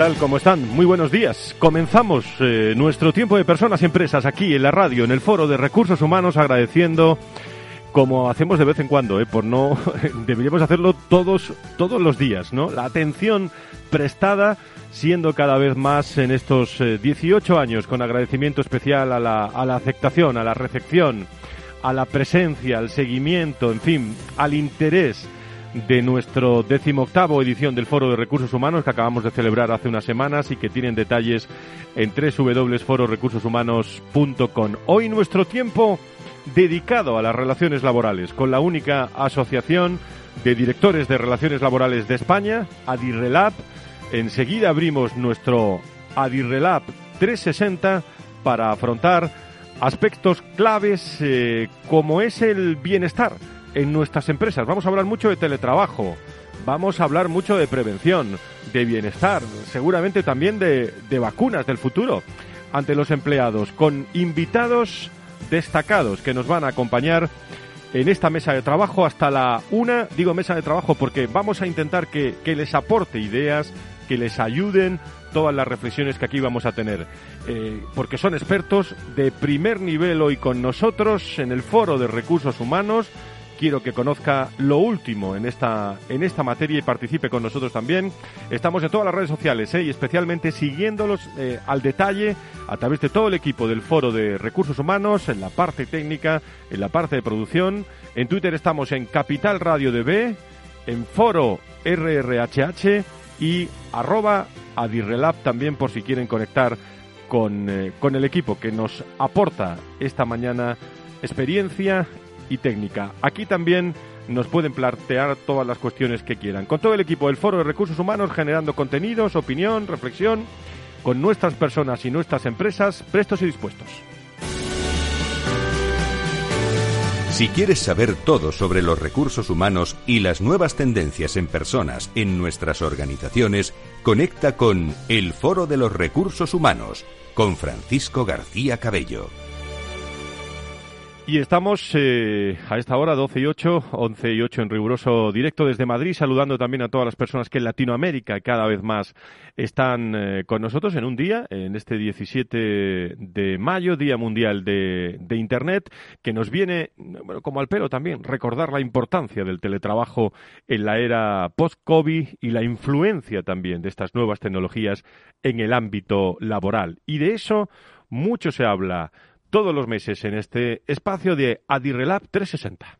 Tal? ¿Cómo están? Muy buenos días. Comenzamos eh, nuestro tiempo de personas y empresas aquí en la radio, en el Foro de Recursos Humanos, agradeciendo, como hacemos de vez en cuando, eh, por no, deberíamos hacerlo todos, todos los días, ¿no? La atención prestada siendo cada vez más en estos 18 eh, años, con agradecimiento especial a la, a la aceptación, a la recepción, a la presencia, al seguimiento, en fin, al interés de nuestro decimoctavo edición del Foro de Recursos Humanos que acabamos de celebrar hace unas semanas y que tienen detalles en www.fororecursoshumanos.com. Hoy nuestro tiempo dedicado a las relaciones laborales con la única asociación de directores de relaciones laborales de España, Adirrelab. Enseguida abrimos nuestro Adirrelab 360 para afrontar aspectos claves eh, como es el bienestar en nuestras empresas. Vamos a hablar mucho de teletrabajo, vamos a hablar mucho de prevención, de bienestar, seguramente también de, de vacunas del futuro ante los empleados, con invitados destacados que nos van a acompañar en esta mesa de trabajo hasta la una. Digo mesa de trabajo porque vamos a intentar que, que les aporte ideas, que les ayuden todas las reflexiones que aquí vamos a tener. Eh, porque son expertos de primer nivel hoy con nosotros en el Foro de Recursos Humanos quiero que conozca lo último en esta, en esta materia y participe con nosotros también. Estamos en todas las redes sociales ¿eh? y especialmente siguiéndolos eh, al detalle a través de todo el equipo del Foro de Recursos Humanos, en la parte técnica, en la parte de producción. En Twitter estamos en Capital Radio DB, en Foro RRHH y arroba Adirrelab también por si quieren conectar con, eh, con el equipo que nos aporta esta mañana experiencia y técnica. Aquí también nos pueden plantear todas las cuestiones que quieran. Con todo el equipo del Foro de Recursos Humanos generando contenidos, opinión, reflexión, con nuestras personas y nuestras empresas prestos y dispuestos. Si quieres saber todo sobre los recursos humanos y las nuevas tendencias en personas en nuestras organizaciones, conecta con El Foro de los Recursos Humanos con Francisco García Cabello. Y estamos eh, a esta hora, 12 y 8, 11 y 8 en riguroso directo desde Madrid, saludando también a todas las personas que en Latinoamérica cada vez más están eh, con nosotros en un día, en este 17 de mayo, Día Mundial de, Internet, que nos viene, como al pelo también, recordar la importancia del teletrabajo en la era post-COVID y la influencia también de estas nuevas tecnologías en el ámbito laboral. Y de eso mucho se habla todos los meses en este espacio de Adirrelab 360.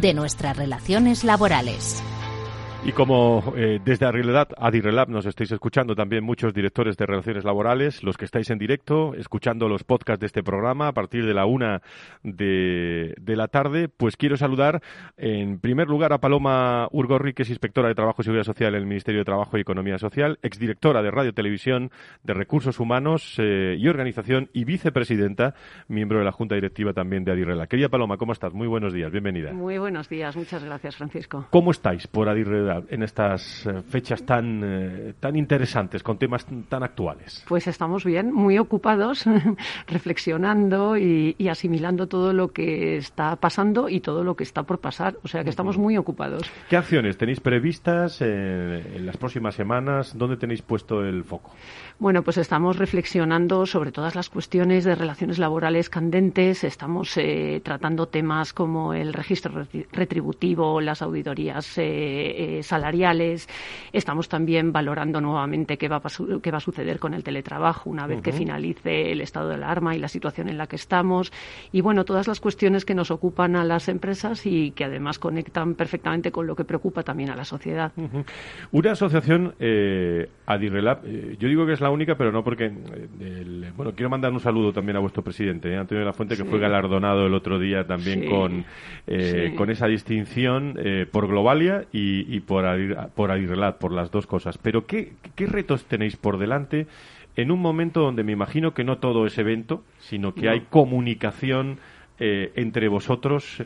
de nuestras relaciones laborales. Y como eh, desde Adirrelab nos estáis escuchando también muchos directores de relaciones laborales, los que estáis en directo, escuchando los podcasts de este programa a partir de la una de, de la tarde, pues quiero saludar en primer lugar a Paloma Urgorri, que es inspectora de Trabajo y Seguridad Social en el Ministerio de Trabajo y Economía Social, exdirectora de Radio Televisión de Recursos Humanos eh, y Organización y vicepresidenta, miembro de la Junta Directiva también de Adirrelab. Querida Paloma, ¿cómo estás? Muy buenos días, bienvenida. Muy buenos días, muchas gracias, Francisco. ¿Cómo estáis por En estas eh, fechas tan, eh, tan interesantes, con temas tan actuales? Pues estamos bien, muy ocupados, reflexionando y, asimilando todo lo que está pasando y todo lo que está por pasar. O sea que estamos muy ocupados. ¿Qué acciones tenéis previstas en las próximas semanas? ¿Dónde tenéis puesto el foco? Bueno, pues estamos reflexionando sobre todas las cuestiones de relaciones laborales candentes. Estamos tratando temas como el registro retributivo, las auditorías eh, eh, salariales. Estamos también valorando nuevamente qué va, a, qué va a suceder con el teletrabajo una vez que finalice el estado de alarma y la situación en la que estamos. Y bueno, todas las cuestiones que nos ocupan a las empresas y que además conectan perfectamente con lo que preocupa también a la sociedad. Una asociación, eh, Adirrelab, eh, yo digo que es la única, pero no porque. bueno, quiero mandar un saludo también a vuestro presidente, Antonio de la Fuente, que fue galardonado el otro día también con, con esa distinción por Globalia y, por, por por las dos cosas. Pero ¿qué, retos tenéis por delante en un momento donde me imagino que no todo es evento, sino que hay comunicación eh, entre vosotros?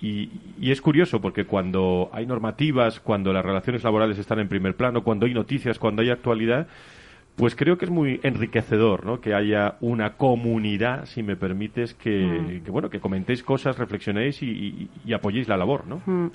Y, y, es curioso porque cuando hay normativas, cuando las relaciones laborales están en primer plano, cuando hay noticias, cuando hay actualidad, pues creo que es muy enriquecedor, ¿no? Que haya una comunidad, si me permites, que, mm. bueno, que comentéis cosas, reflexionéis y, apoyéis la labor, ¿no? Mm.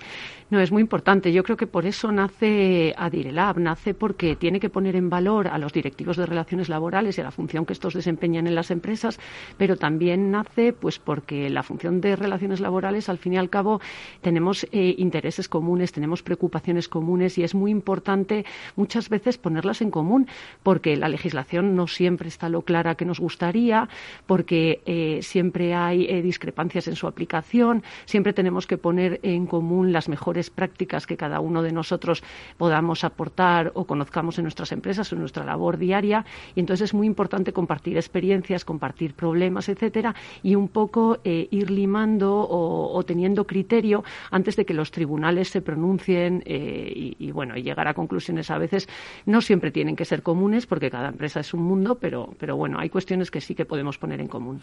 No, es muy importante. Yo creo que por eso nace Adirelab, nace porque tiene que poner en valor a los directivos de relaciones laborales y a la función que estos desempeñan en las empresas, pero también nace, pues, porque la función de relaciones laborales, al fin y al cabo, tenemos eh, intereses comunes, tenemos preocupaciones comunes y es muy importante muchas veces ponerlas en común, porque la legislación no siempre está lo clara que nos gustaría, porque eh, siempre hay eh, discrepancias en su aplicación, siempre tenemos que poner en común las mejores prácticas que cada uno de nosotros podamos aportar o conozcamos en nuestras empresas o en nuestra labor diaria. Y entonces es muy importante compartir experiencias, compartir problemas, etcétera, y un poco eh, ir limando o, teniendo criterio antes de que los tribunales se pronuncien y, bueno, y llegar a conclusiones a veces no siempre tienen que ser comunes porque cada empresa es un mundo, pero, pero bueno, hay cuestiones que sí que podemos poner en común.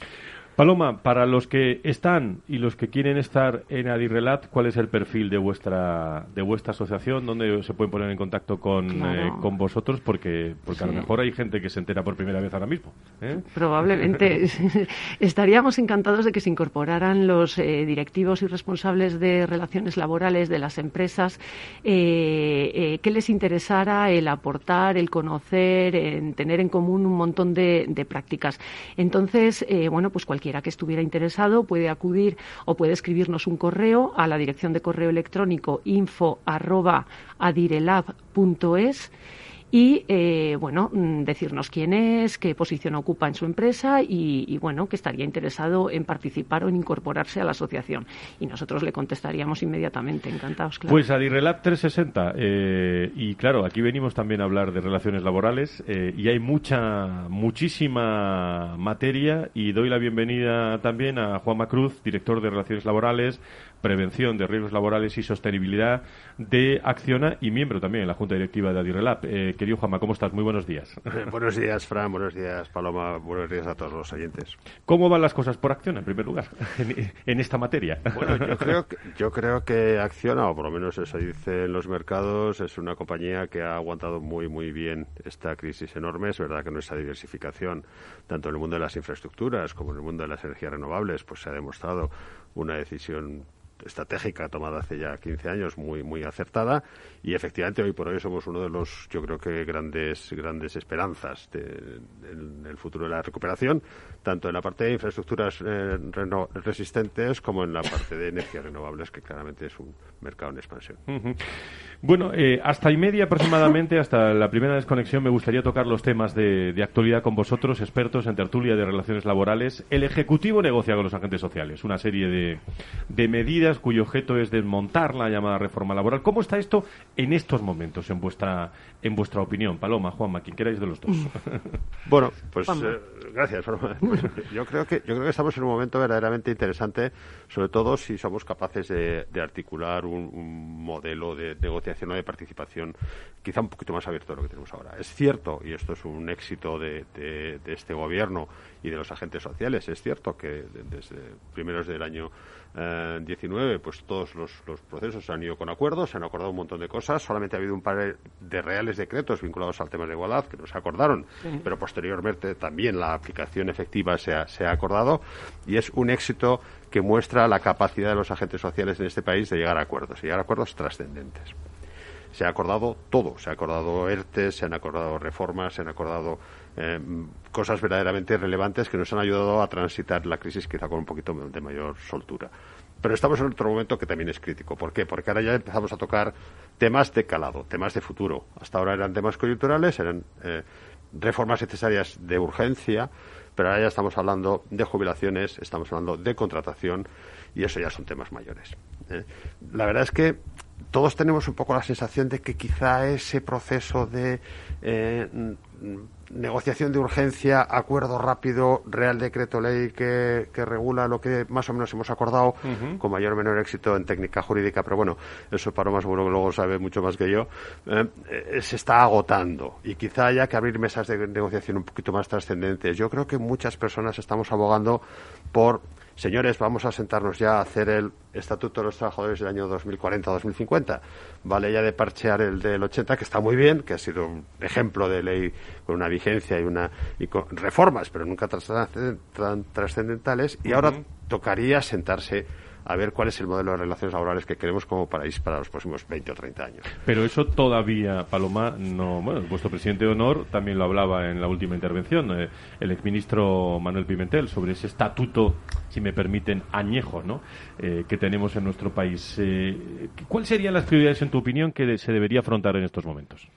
Paloma, para los que están y los que quieren estar en Adirrelat, ¿cuál es el perfil de vuestra de vuestra asociación? ¿Dónde se pueden poner en contacto con, eh, con vosotros? Porque, porque a lo mejor hay gente que se entera por primera vez ahora mismo. ¿eh? Probablemente. Estaríamos encantados de que se incorporaran los eh, directivos y responsables de relaciones laborales de las empresas, que les interesara el aportar, el conocer, en tener en común un montón de, prácticas. Entonces, eh, bueno, pues cualquiera que estuviera interesado puede acudir o puede escribirnos un correo a la dirección de correo electrónico info y eh, bueno mm, decirnos quién es, qué posición ocupa en su empresa y, bueno que estaría interesado en participar o en incorporarse a la asociación y nosotros le contestaríamos inmediatamente encantados claro. Pues Adirelab 360 eh, y claro aquí venimos también a hablar de relaciones laborales eh, y hay mucha muchísima materia y doy la bienvenida también a Juan Macruz director de relaciones laborales prevención de riesgos laborales y sostenibilidad de Acciona y miembro también en la Junta Directiva de Adirrelab. Eh, querido Juanma, ¿cómo estás? Muy buenos días. buenos días, Fran. Buenos días, Paloma. Buenos días a todos los oyentes. ¿Cómo van las cosas por Acciona, en primer lugar, en, esta materia? Bueno, yo creo, que, yo creo que Acciona, o por lo menos eso dice en los mercados, es una compañía que ha aguantado muy, muy bien esta crisis enorme. Es verdad que nuestra diversificación, tanto en el mundo de las infraestructuras como en el mundo de las energías renovables, pues se ha demostrado una decisión estratégica tomada hace ya 15 años muy muy acertada y efectivamente hoy por hoy somos uno de los yo creo que grandes grandes esperanzas de, en el futuro de la recuperación tanto en la parte de infraestructuras eh, resistentes como en la parte de energías renovables que claramente es un mercado en expansión. Bueno, eh, hasta y media aproximadamente, hasta la primera desconexión, me gustaría tocar los temas de, actualidad con vosotros, expertos en tertulia de relaciones laborales. El Ejecutivo negocia con los agentes sociales una serie de, de medidas cuyo objeto es desmontar la llamada reforma laboral. ¿Cómo está esto en estos momentos, en vuestra, en vuestra opinión? Paloma, Juanma, quien queráis de los dos. bueno, pues eh, gracias, yo creo que yo creo que estamos en un momento verdaderamente interesante, sobre todo si somos capaces de, articular un, un modelo de negociación o de participación quizá un poquito más abierto de lo que tenemos ahora. Es cierto, y esto es un éxito de, este gobierno y de los agentes sociales, es cierto que desde primeros del año 19, pues todos los, procesos se han ido con acuerdos, se han acordado un montón de cosas. Solamente ha habido un par de reales decretos vinculados al tema de igualdad que no se acordaron, pero posteriormente también la aplicación efectiva se ha, se ha acordado y es un éxito que muestra la capacidad de los agentes sociales en este país de llegar a acuerdos, y llegar a acuerdos trascendentes se ha acordado todo. Se ha acordado ERTE, se han acordado reformas, se han acordado eh, cosas verdaderamente relevantes que nos han ayudado a transitar la crisis quizá con un poquito de mayor soltura. Pero estamos en otro momento que también es crítico. ¿Por qué? Porque ahora ya empezamos a tocar temas de calado, temas de futuro. Hasta ahora eran temas coyunturales, eran eh, reformas necesarias de urgencia, pero ahora ya estamos hablando de jubilaciones, estamos hablando de contratación y eso ya son temas mayores. ¿eh? La verdad es que todos tenemos un poco la sensación de que quizá ese proceso de eh, negociación de urgencia, acuerdo rápido, real decreto ley que, regula lo que más o menos hemos acordado, con mayor o menor éxito en técnica jurídica, pero bueno, eso para más seguro que luego sabe mucho más que yo, eh, eh, se está agotando y quizá haya que abrir mesas de negociación un poquito más trascendentes. Yo creo que muchas personas estamos abogando por señores, vamos a sentarnos ya a hacer el Estatuto de los Trabajadores del año 2040-2050. Vale ya de parchear el del 80, que está muy bien, que ha sido un ejemplo de ley con una vigencia y, una, y con reformas, pero nunca trascendentales. Y ahora tocaría sentarse a ver cuál es el modelo de relaciones laborales que queremos como país para los próximos 20 o 30 años. Pero eso todavía, Paloma, no. Bueno, vuestro presidente de honor también lo hablaba en la última intervención, eh, el exministro Manuel Pimentel, sobre ese estatuto, si me permiten, añejo, ¿no? Eh, que tenemos en nuestro país. Eh, ¿Cuáles serían las prioridades, en tu opinión, que se debería afrontar en estos momentos?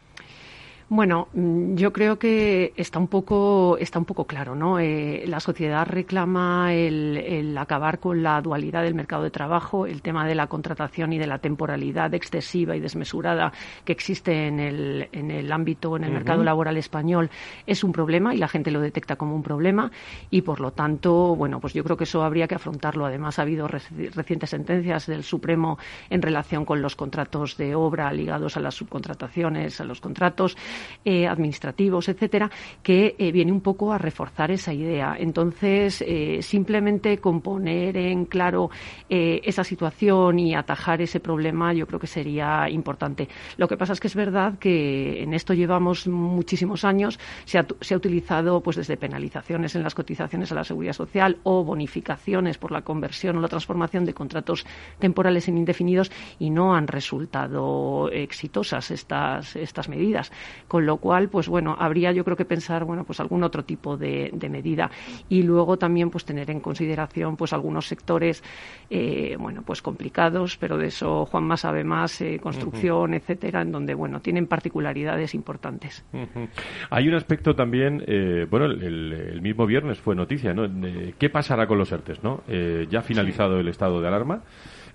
Bueno, mm, yo creo que está un poco, está un poco claro, ¿no? Eh, la sociedad reclama el, acabar con la dualidad del mercado de trabajo, el tema de la contratación y de la temporalidad excesiva y desmesurada que existe en el, en el ámbito, en el mercado laboral español, es un problema y la gente lo detecta como un problema y, por lo tanto, bueno, pues yo creo que eso habría que afrontarlo. Además, ha habido recientes sentencias del Supremo en relación con los contratos de obra ligados a las subcontrataciones, a los contratos eh, administrativos, etcétera, que eh, viene un poco a reforzar esa idea. Entonces, eh, simplemente componer en claro esa situación y atajar ese problema, yo creo que sería importante. Lo que pasa es que es verdad que en esto llevamos muchísimos años, se ha, se ha utilizado pues desde penalizaciones en las cotizaciones a la seguridad social o bonificaciones por la conversión o la transformación de contratos temporales en indefinidos y no han resultado exitosas estas, estas medidas. Con lo cual, pues bueno, habría yo creo que pensar, bueno, pues algún otro tipo de, medida. Y luego también, pues tener en consideración, pues algunos sectores, eh, bueno, pues complicados, pero de eso Juan más sabe más, eh, construcción, etcétera, en donde, bueno, tienen particularidades importantes. Hay un aspecto también, eh, bueno, el, mismo viernes fue noticia, ¿no? ¿Qué pasará con los ERTES, no? ya ha finalizado el estado de alarma.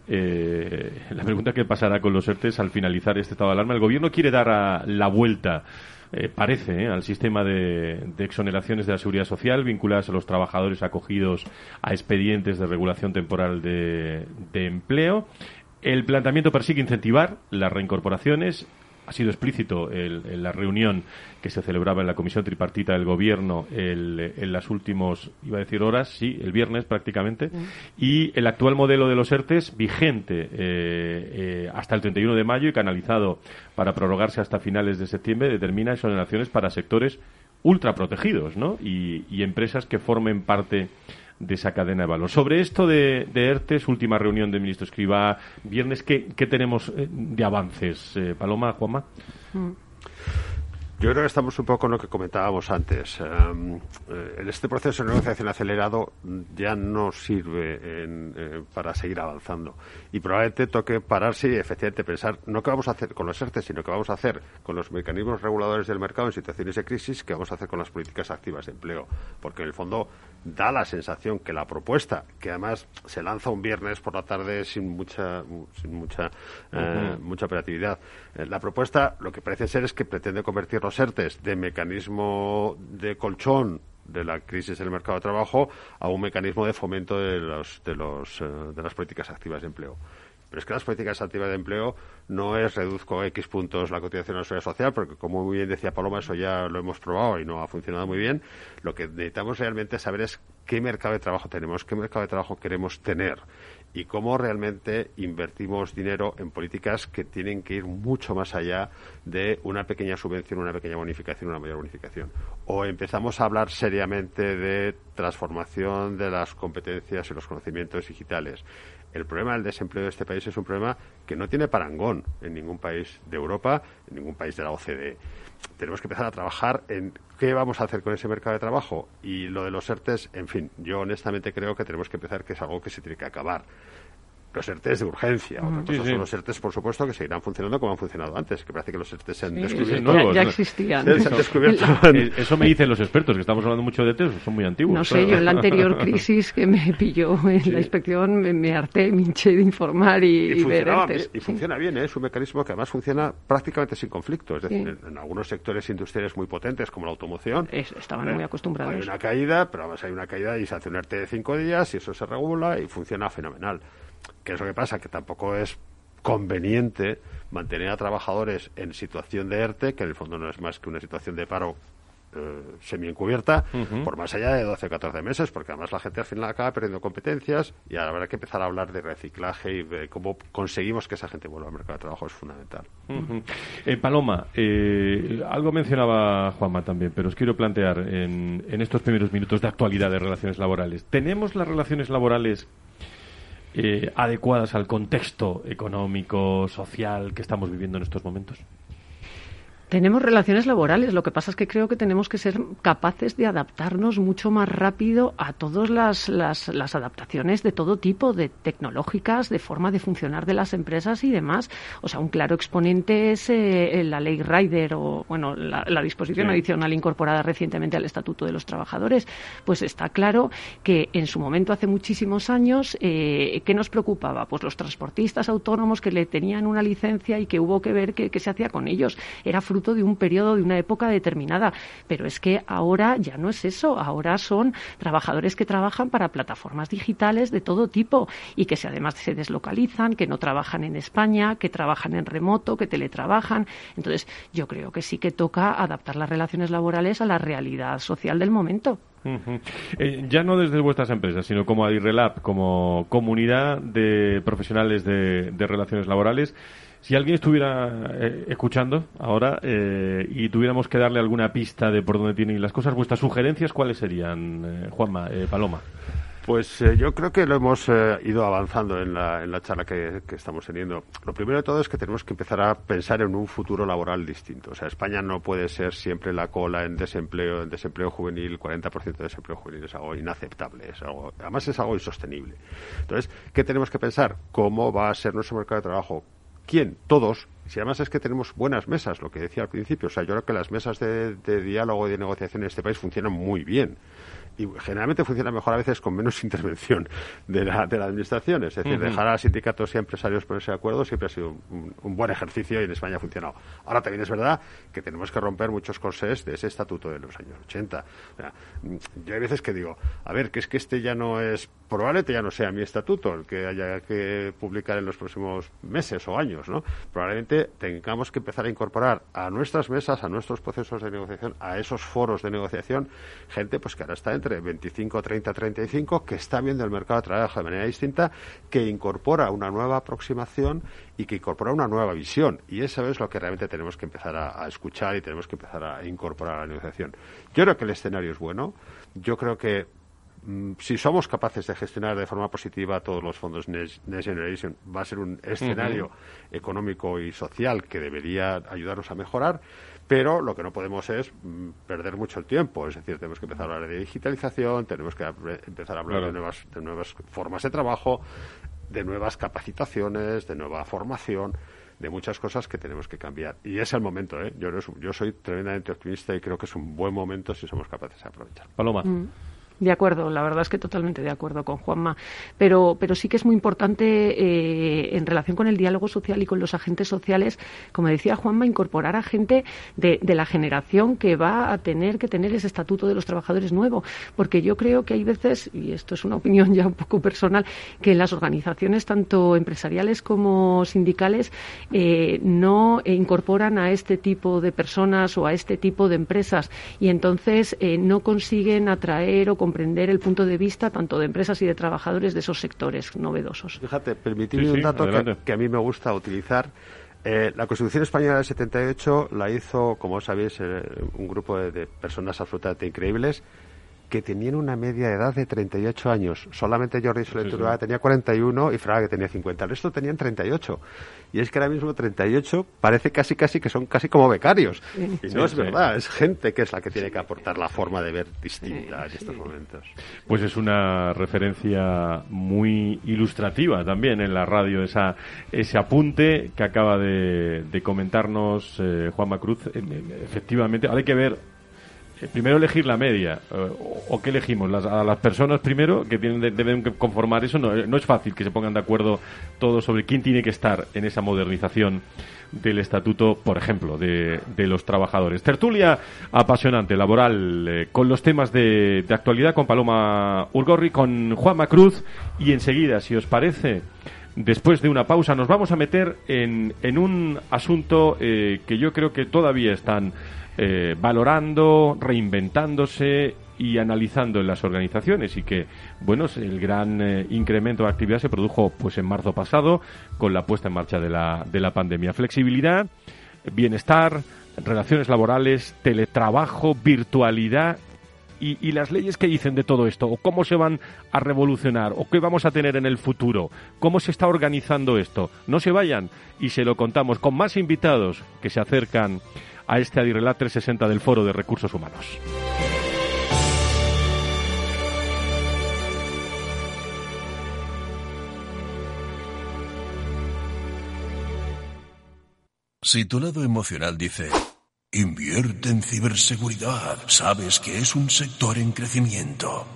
Eh, la pregunta que pasará con los ERTES al finalizar este estado de alarma. El gobierno quiere dar la vuelta, eh, parece, eh, al sistema de, exoneraciones de la seguridad social vinculadas a los trabajadores acogidos a expedientes de regulación temporal de empleo. El planteamiento persigue incentivar las reincorporaciones ha sido explícito en la reunión que se celebraba en la comisión tripartita del gobierno en las últimas, iba a decir horas, sí, el viernes prácticamente, y el actual modelo de los ERTES vigente eh, eh, hasta el 31 de mayo y canalizado para prorrogarse hasta finales de septiembre determina exoneraciones para sectores ultraprotegidos ¿no? y, y empresas que formen parte de esa cadena de valor. Sobre esto de, de ERTES, última reunión del ministro Escriba, viernes, ¿qué, qué tenemos eh, de avances? Eh, Paloma, Juanma. Mm. Yo creo que estamos un poco con lo que comentábamos antes. Em, eh, este proceso de negociación acelerado ya no sirve eh, para seguir avanzando. Y probablemente toque pararse y efectivamente pensar no qué vamos a hacer con los ERTE, sino qué vamos a hacer con los mecanismos reguladores del mercado en situaciones de crisis, qué vamos a hacer con las políticas activas de empleo. Porque en el fondo da la sensación que la propuesta, que además se lanza un viernes por la tarde sin mucha, sin mucha, eh, mucha operatividad, la propuesta lo que parece ser es que pretende convertir los ERTES de mecanismo de colchón de la crisis del mercado de trabajo a un mecanismo de fomento de, los, de, los, eh, de las políticas activas de empleo. Pero es que las políticas activas de empleo no es reduzco X puntos la cotización a la seguridad social, porque como muy bien decía Paloma, eso ya lo hemos probado y no ha funcionado muy bien. Lo que necesitamos realmente saber es qué mercado de trabajo tenemos, qué mercado de trabajo queremos tener y cómo realmente invertimos dinero en políticas que tienen que ir mucho más allá de una pequeña subvención, una pequeña bonificación, una mayor bonificación. O empezamos a hablar seriamente de transformación de las competencias y los conocimientos digitales. El problema del desempleo de este país es un problema que no tiene parangón en ningún país de Europa, en ningún país de la OCDE tenemos que empezar a trabajar en qué vamos a hacer con ese mercado de trabajo. Y lo de los ERTES, en fin, yo honestamente creo que tenemos que empezar, que es algo que se tiene que acabar los ERTES de urgencia. Otra son los ERTES, por supuesto, que seguirán funcionando como han funcionado antes, que parece que los ERTES se han descubierto. ya, existían. Eso me dicen los expertos, que estamos hablando mucho de ERTES, son muy antiguos. No sé, yo en la anterior crisis que me pilló en la inspección me, harté, me hinché de informar y, y, ver ERTES. y funciona bien, ¿eh? es un mecanismo que además funciona prácticamente sin conflicto. Es decir, en, algunos sectores industriales muy potentes, como la automoción, estaban muy acostumbrados. Hay una caída, pero además hay una caída y se hace un ERTE de cinco días y eso se regula y funciona fenomenal. ¿Qué es lo que pasa? Que tampoco es conveniente mantener a trabajadores en situación de ERTE, que en el fondo no es más que una situación de paro eh, semi-encubierta, por más allá de 12 o 14 meses, porque además la gente al final acaba perdiendo competencias y ahora habrá que empezar a hablar de reciclaje y de cómo conseguimos que esa gente vuelva al mercado de trabajo es fundamental. Eh, Paloma, eh, algo mencionaba Juanma también, pero os quiero plantear en, en estos primeros minutos de actualidad de relaciones laborales. ¿Tenemos las relaciones laborales eh, adecuadas al contexto económico, social que estamos viviendo en estos momentos? Tenemos relaciones laborales, lo que pasa es que creo que tenemos que ser capaces de adaptarnos mucho más rápido a todas las, las, adaptaciones de todo tipo, de tecnológicas, de forma de funcionar de las empresas y demás. O sea, un claro exponente es eh, la ley Rider o, bueno, la, disposición adicional incorporada recientemente al Estatuto de los Trabajadores. Pues está claro que en su momento, hace muchísimos años, eh, ¿qué nos preocupaba? Pues los transportistas autónomos que le tenían una licencia y que hubo que ver qué, qué se hacía con ellos. Era de un periodo, de una época determinada. Pero es que ahora ya no es eso. Ahora son trabajadores que trabajan para plataformas digitales de todo tipo y que se, además se deslocalizan, que no trabajan en España, que trabajan en remoto, que teletrabajan. Entonces, yo creo que sí que toca adaptar las relaciones laborales a la realidad social del momento. Eh, ya no desde vuestras empresas, sino como Adirrelab, como comunidad de profesionales de relaciones laborales. Si alguien estuviera eh, escuchando ahora eh, y tuviéramos que darle alguna pista de por dónde tienen las cosas, vuestras sugerencias, ¿cuáles serían, eh, Juanma, Paloma? Pues yo creo que lo hemos ido avanzando en la, en la charla que, estamos teniendo. Lo primero de todo es que tenemos que empezar a pensar en un futuro laboral distinto. O sea, España no puede ser siempre la cola en desempleo, en desempleo juvenil, 40% de desempleo juvenil es algo inaceptable, es algo, además es algo insostenible. Entonces, ¿qué tenemos que pensar? ¿Cómo va a ser nuestro mercado de trabajo? ¿Quién? Todos. Si además es que tenemos buenas mesas, lo que decía al principio. O sea, yo creo que las mesas de, de diálogo y de negociación en este país funcionan muy bien y generalmente funciona mejor a veces con menos intervención de la, de la administración. Es decir, dejar a sindicatos y a empresarios ponerse de acuerdo siempre ha sido un, buen ejercicio y en España ha funcionado. Ahora también es verdad que tenemos que romper muchos corsés de ese estatuto de los años 80. yo hay veces que digo, a ver, que es que este ya no es, probablemente ya no sea mi estatuto el que haya que publicar en los próximos meses o años, ¿no? Probablemente tengamos que empezar a incorporar a nuestras mesas, a nuestros procesos de negociación, a esos foros de negociación, gente pues que ahora está entre 25, 30, 35, que está viendo el mercado de trabajo de manera distinta, que incorpora una nueva aproximación y que incorpora una nueva visión. Y eso es lo que realmente tenemos que empezar a, escuchar y tenemos que empezar a incorporar a la negociación. Yo creo que el escenario es bueno. Yo creo que si somos capaces de gestionar de forma positiva todos los fondos Next, Generation, va a ser un escenario económico y social que debería ayudarnos a mejorar. Pero lo que no podemos es mm, perder mucho el tiempo. Es decir, tenemos que empezar a hablar de digitalización, tenemos que empezar a hablar de, nuevas, de nuevas formas de trabajo, de nuevas capacitaciones, de nueva formación de muchas cosas que tenemos que cambiar. Y es el momento, ¿eh? Yo, yo soy tremendamente optimista y creo que es un buen momento si somos capaces de aprovechar. Paloma. Mm. De acuerdo, la verdad es que totalmente de acuerdo con Juanma. Pero, pero sí que es muy importante eh, en relación con el diálogo social y con los agentes sociales, como decía Juanma, incorporar a gente de, de, la generación que va a tener que tener ese estatuto de los trabajadores nuevo. Porque yo creo que hay veces, y esto es una opinión ya un poco personal, que en las organizaciones tanto empresariales como sindicales eh, no incorporan a este tipo de personas o a este tipo de empresas y entonces eh, no consiguen atraer o comprender el punto de vista tanto de empresas y de trabajadores de esos sectores novedosos. Fíjate, permitidme un dato que, a mí me gusta utilizar. Eh, la Constitución Española del 78 la hizo, como sabéis, eh, un grupo de personas absolutamente increíbles que tenían una media edad de 38 años. Solamente Jordi Soler sí, tenía 41 y Fraga que tenía 50. El resto tenían 38. Y es que ahora mismo 38 parece casi casi que son casi como becarios. Y no es verdad, es gente que es la que tiene que aportar la forma de ver distinta en estos momentos. Pues es una referencia muy ilustrativa también en la radio, esa, ese apunte que acaba de, comentarnos eh, Juanma Cruz. Efectivamente, ahora hay que ver eh, primero elegir la media. Eh, ¿O qué elegimos? Las, a las personas primero que tienen, deben conformar eso. No, no, es fácil que se pongan de acuerdo todos sobre quién tiene que estar en esa modernización del estatuto, por ejemplo, de, de los trabajadores. Tertulia apasionante, laboral, eh, con los temas de, de, actualidad con Paloma Urgorri, con Juanma Cruz y enseguida, si os parece, después de una pausa, nos vamos a meter en, en un asunto que yo creo que todavía están eh, valorando, reinventándose y analizando en las organizaciones y que bueno el gran eh, incremento de actividad se produjo pues en marzo pasado con la puesta en marcha de la, de la pandemia flexibilidad bienestar relaciones laborales teletrabajo virtualidad y, y, las leyes que dicen de todo esto, o cómo se van a revolucionar, o qué vamos a tener en el futuro, cómo se está organizando esto. No se vayan y se lo contamos con más invitados que se acercan a este Adirrelat 360 del Foro de Recursos Humanos. Si tu lado emocional dice, invierte en ciberseguridad, sabes que es un sector en crecimiento.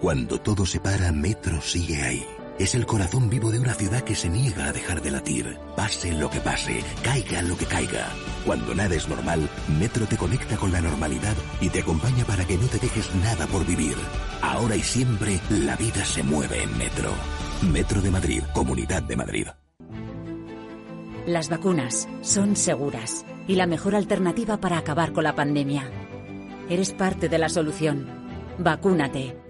Cuando todo se para, Metro sigue ahí. Es el corazón vivo de una ciudad que se niega a dejar de latir. Pase lo que pase, caiga lo que caiga. Cuando nada es normal, Metro te conecta con la normalidad y te acompaña para que no te dejes nada por vivir. Ahora y siempre, la vida se mueve en Metro. Metro de Madrid, Comunidad de Madrid. Las vacunas son seguras y la mejor alternativa para acabar con la pandemia. Eres parte de la solución. Vacúnate.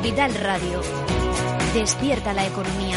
Capital Radio. Despierta la economía.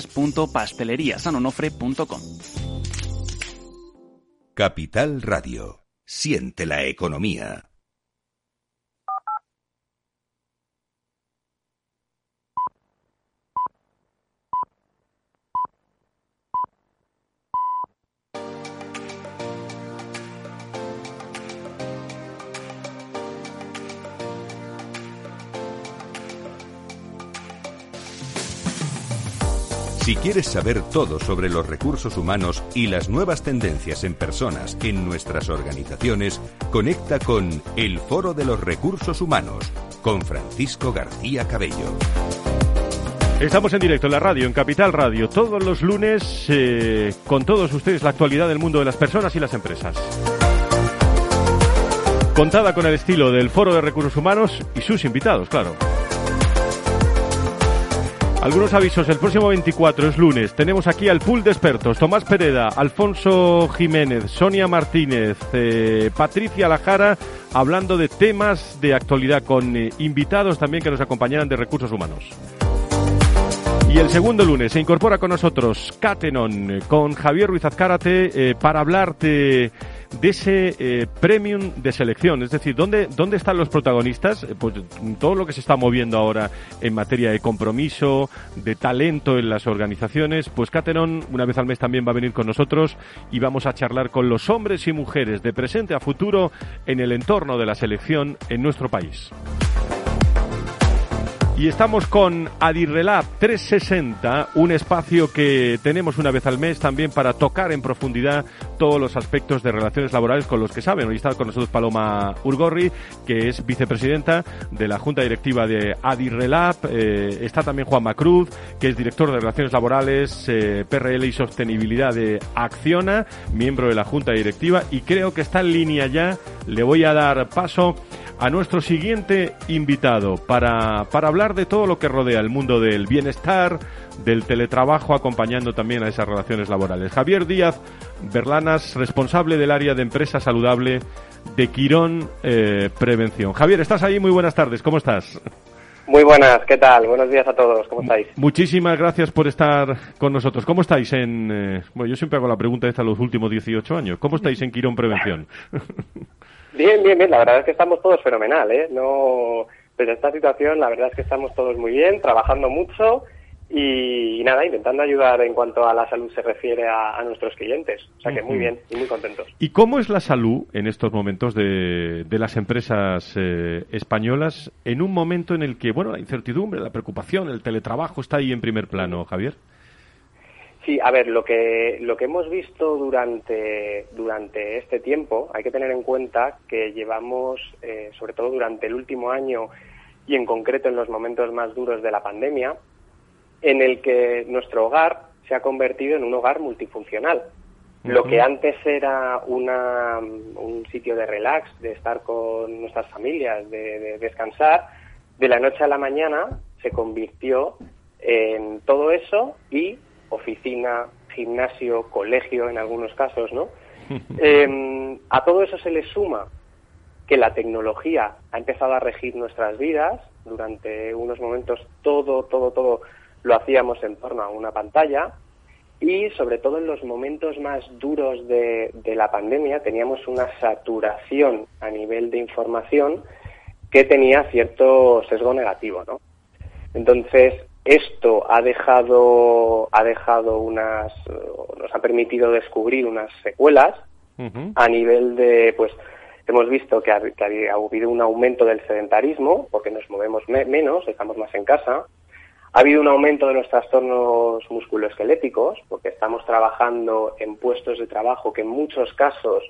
www.pasteleriasanonofre.com. Capital Radio. Siente la economía. Si quieres saber todo sobre los recursos humanos y las nuevas tendencias en personas en nuestras organizaciones, conecta con El Foro de los Recursos Humanos con Francisco García Cabello. Estamos en directo en la radio, en Capital Radio, todos los lunes eh, con todos ustedes la actualidad del mundo de las personas y las empresas. Contada con el estilo del Foro de Recursos Humanos y sus invitados, claro. Algunos avisos, el próximo 24 es lunes. Tenemos aquí al pool de expertos. Tomás Pereda, Alfonso Jiménez, Sonia Martínez, eh, Patricia Lajara, hablando de temas de actualidad con eh, invitados también que nos acompañarán de recursos humanos. Y el segundo lunes se incorpora con nosotros Catenon eh, con Javier Ruiz Azcárate para hablarte de ese eh, premium de selección. Es decir, ¿dónde, ¿dónde están los protagonistas? Eh, pues todo lo que se está moviendo ahora en materia de compromiso, de talento en las organizaciones. Pues Cateron, una vez al mes también va a venir con nosotros y vamos a charlar con los hombres y mujeres de presente a futuro en el entorno de la selección en nuestro país. Y estamos con Adirrelab 360, un espacio que tenemos una vez al mes también para tocar en profundidad todos los aspectos de relaciones laborales con los que saben. Hoy está con nosotros Paloma Urgorri, que es vicepresidenta de la Junta Directiva de Adirrelab. Eh, está también Juan Macruz, que es director de Relaciones Laborales, eh, PRL y Sostenibilidad de Acciona, miembro de la Junta Directiva. Y creo que está en línea ya. Le voy a dar paso a nuestro siguiente invitado para, para hablar de todo lo que rodea el mundo del bienestar, del teletrabajo, acompañando también a esas relaciones laborales. Javier Díaz Berlanas, responsable del área de empresa saludable de Quirón eh, Prevención. Javier, ¿estás ahí? Muy buenas tardes, ¿cómo estás? Muy buenas, ¿qué tal? Buenos días a todos, ¿cómo estáis? Muchísimas gracias por estar con nosotros. ¿Cómo estáis en... Eh, bueno, yo siempre hago la pregunta esta los últimos 18 años. ¿Cómo estáis en Quirón Prevención? Bien, bien, bien. La verdad es que estamos todos fenomenal, ¿eh? No, pero esta situación, la verdad es que estamos todos muy bien, trabajando mucho y, nada, intentando ayudar en cuanto a la salud se refiere a, nuestros clientes. O sea que muy bien y muy contentos. ¿Y cómo es la salud en estos momentos de, de las empresas eh, españolas en un momento en el que, bueno, la incertidumbre, la preocupación, el teletrabajo está ahí en primer plano, Javier? Sí, a ver, lo que, lo que hemos visto durante, durante este tiempo, hay que tener en cuenta que llevamos, eh, sobre todo durante el último año y en concreto en los momentos más duros de la pandemia, en el que nuestro hogar se ha convertido en un hogar multifuncional. Lo que antes era una, un sitio de relax, de estar con nuestras familias, de, de descansar, de la noche a la mañana se convirtió en todo eso y oficina, gimnasio, colegio en algunos casos, ¿no? Em, a todo eso se le suma que la tecnología ha empezado a regir nuestras vidas. Durante unos momentos todo, todo, todo lo hacíamos en torno a una pantalla y sobre todo en los momentos más duros de, de la pandemia teníamos una saturación a nivel de información que tenía cierto sesgo negativo, ¿no? Entonces, esto ha dejado, ha dejado unas, nos ha permitido descubrir unas secuelas a nivel de, pues, hemos visto que ha, habido un aumento del sedentarismo, porque nos movemos menos, estamos más en casa. Ha habido un aumento de los trastornos musculoesqueléticos, porque estamos trabajando en puestos de trabajo que en muchos casos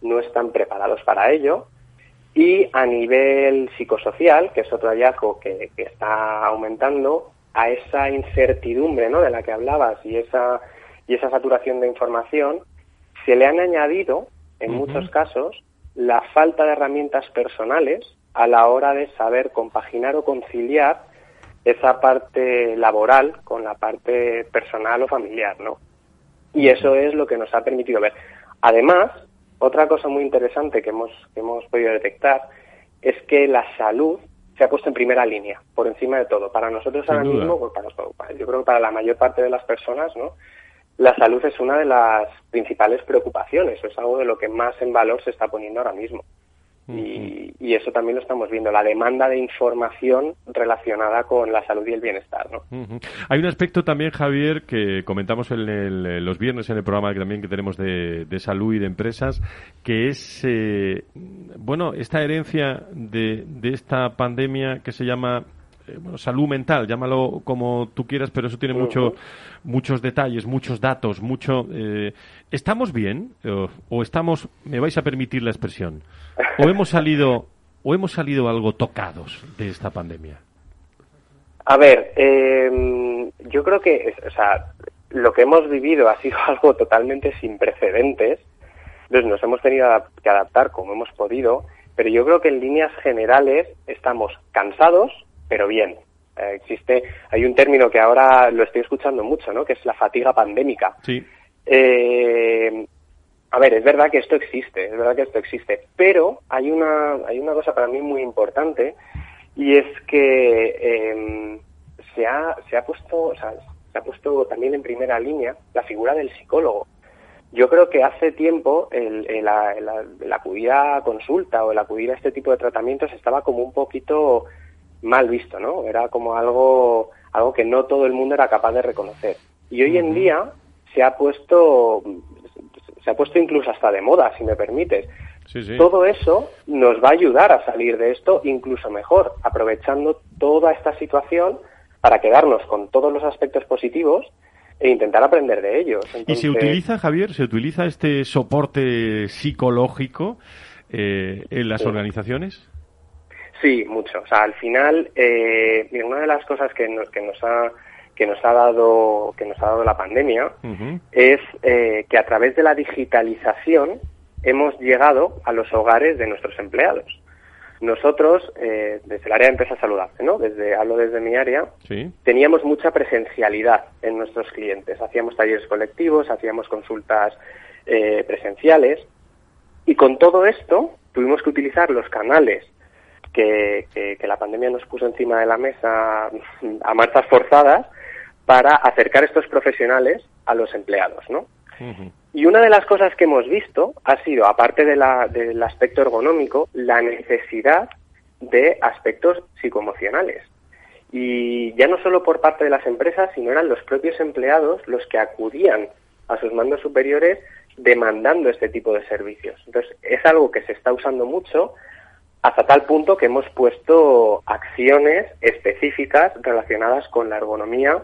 no están preparados para ello. Y a nivel psicosocial, que es otro hallazgo que, que está aumentando, a esa incertidumbre ¿no? de la que hablabas y esa, y esa saturación de información, se le han añadido, en muchos casos, la falta de herramientas personales a la hora de saber compaginar o conciliar esa parte laboral con la parte personal o familiar, ¿no? Y eso es lo que nos ha permitido ver. Además, otra cosa muy interesante que hemos, que hemos podido detectar es que la salud se ha puesto en primera línea, por encima de todo. Para nosotros ahora mismo, pues, para, yo creo que para la mayor parte de las personas, ¿no? la salud es una de las principales preocupaciones, es algo de lo que más en valor se está poniendo ahora mismo. Y, eso también lo estamos viendo, la demanda de información relacionada con la salud y el bienestar. ¿no? Hay un aspecto también, Javier, que comentamos en los viernes en el programa que también que tenemos de, salud y de empresas, que es, eh, bueno, esta herencia de, de esta pandemia que se llama bueno, salud mental, llámalo como tú quieras, pero eso tiene mucho, muchos detalles, muchos datos, mucho. ¿Estamos bien o estamos, me vais a permitir la expresión, o hemos salido o hemos salido algo tocados de esta pandemia? A ver, em, yo creo que, o sea, lo que hemos vivido ha sido algo totalmente sin precedentes. Entonces nos hemos tenido que adaptar como hemos podido, pero yo creo que en líneas generales estamos cansados, pero bien. Eh, existe, hay un término que ahora lo estoy escuchando mucho, ¿no? Que es la fatiga pandémica. Sí. Eh, a ver, es verdad que esto existe, es verdad que esto existe, pero hay una, hay una cosa para mí muy importante y es que em, se, ha, se, ha puesto, o sea, se ha puesto también en primera línea la figura del psicólogo. Yo creo que hace tiempo el, el, acudir a consulta o el acudir a este tipo de tratamientos estaba como un poquito mal visto, ¿no? Era como algo, algo que no todo el mundo era capaz de reconocer. Y hoy en día se ha puesto se ha puesto incluso hasta de moda, si me permites. Todo eso nos va a ayudar a salir de esto incluso mejor, aprovechando toda esta situación para quedarnos con todos los aspectos positivos e intentar aprender de ellos. ¿Y se utiliza, Javier, se utiliza este soporte psicológico eh, en las organizaciones? Sí, mucho. O sea, al final, eh, una de las cosas que nos, que nos ha que nos ha dado que nos ha dado la pandemia es eh, que a través de la digitalización hemos llegado a los hogares de nuestros empleados. Nosotros, eh, desde el área de empresa saludable, ¿no? Desde, hablo desde mi área, teníamos mucha presencialidad en nuestros clientes. Hacíamos talleres colectivos, hacíamos consultas eh, presenciales y con todo esto tuvimos que utilizar los canales que, que, la pandemia nos puso encima de la mesa a marchas forzadas para acercar estos profesionales a los empleados, ¿no? Y una de las cosas que hemos visto ha sido, aparte de del aspecto ergonómico, la necesidad de aspectos psicoemocionales. Y ya no solo por parte de las empresas, sino eran los propios empleados los que acudían a sus mandos superiores demandando este tipo de servicios. Entonces, es algo que se está usando mucho hasta tal punto que hemos puesto acciones específicas relacionadas con la ergonomía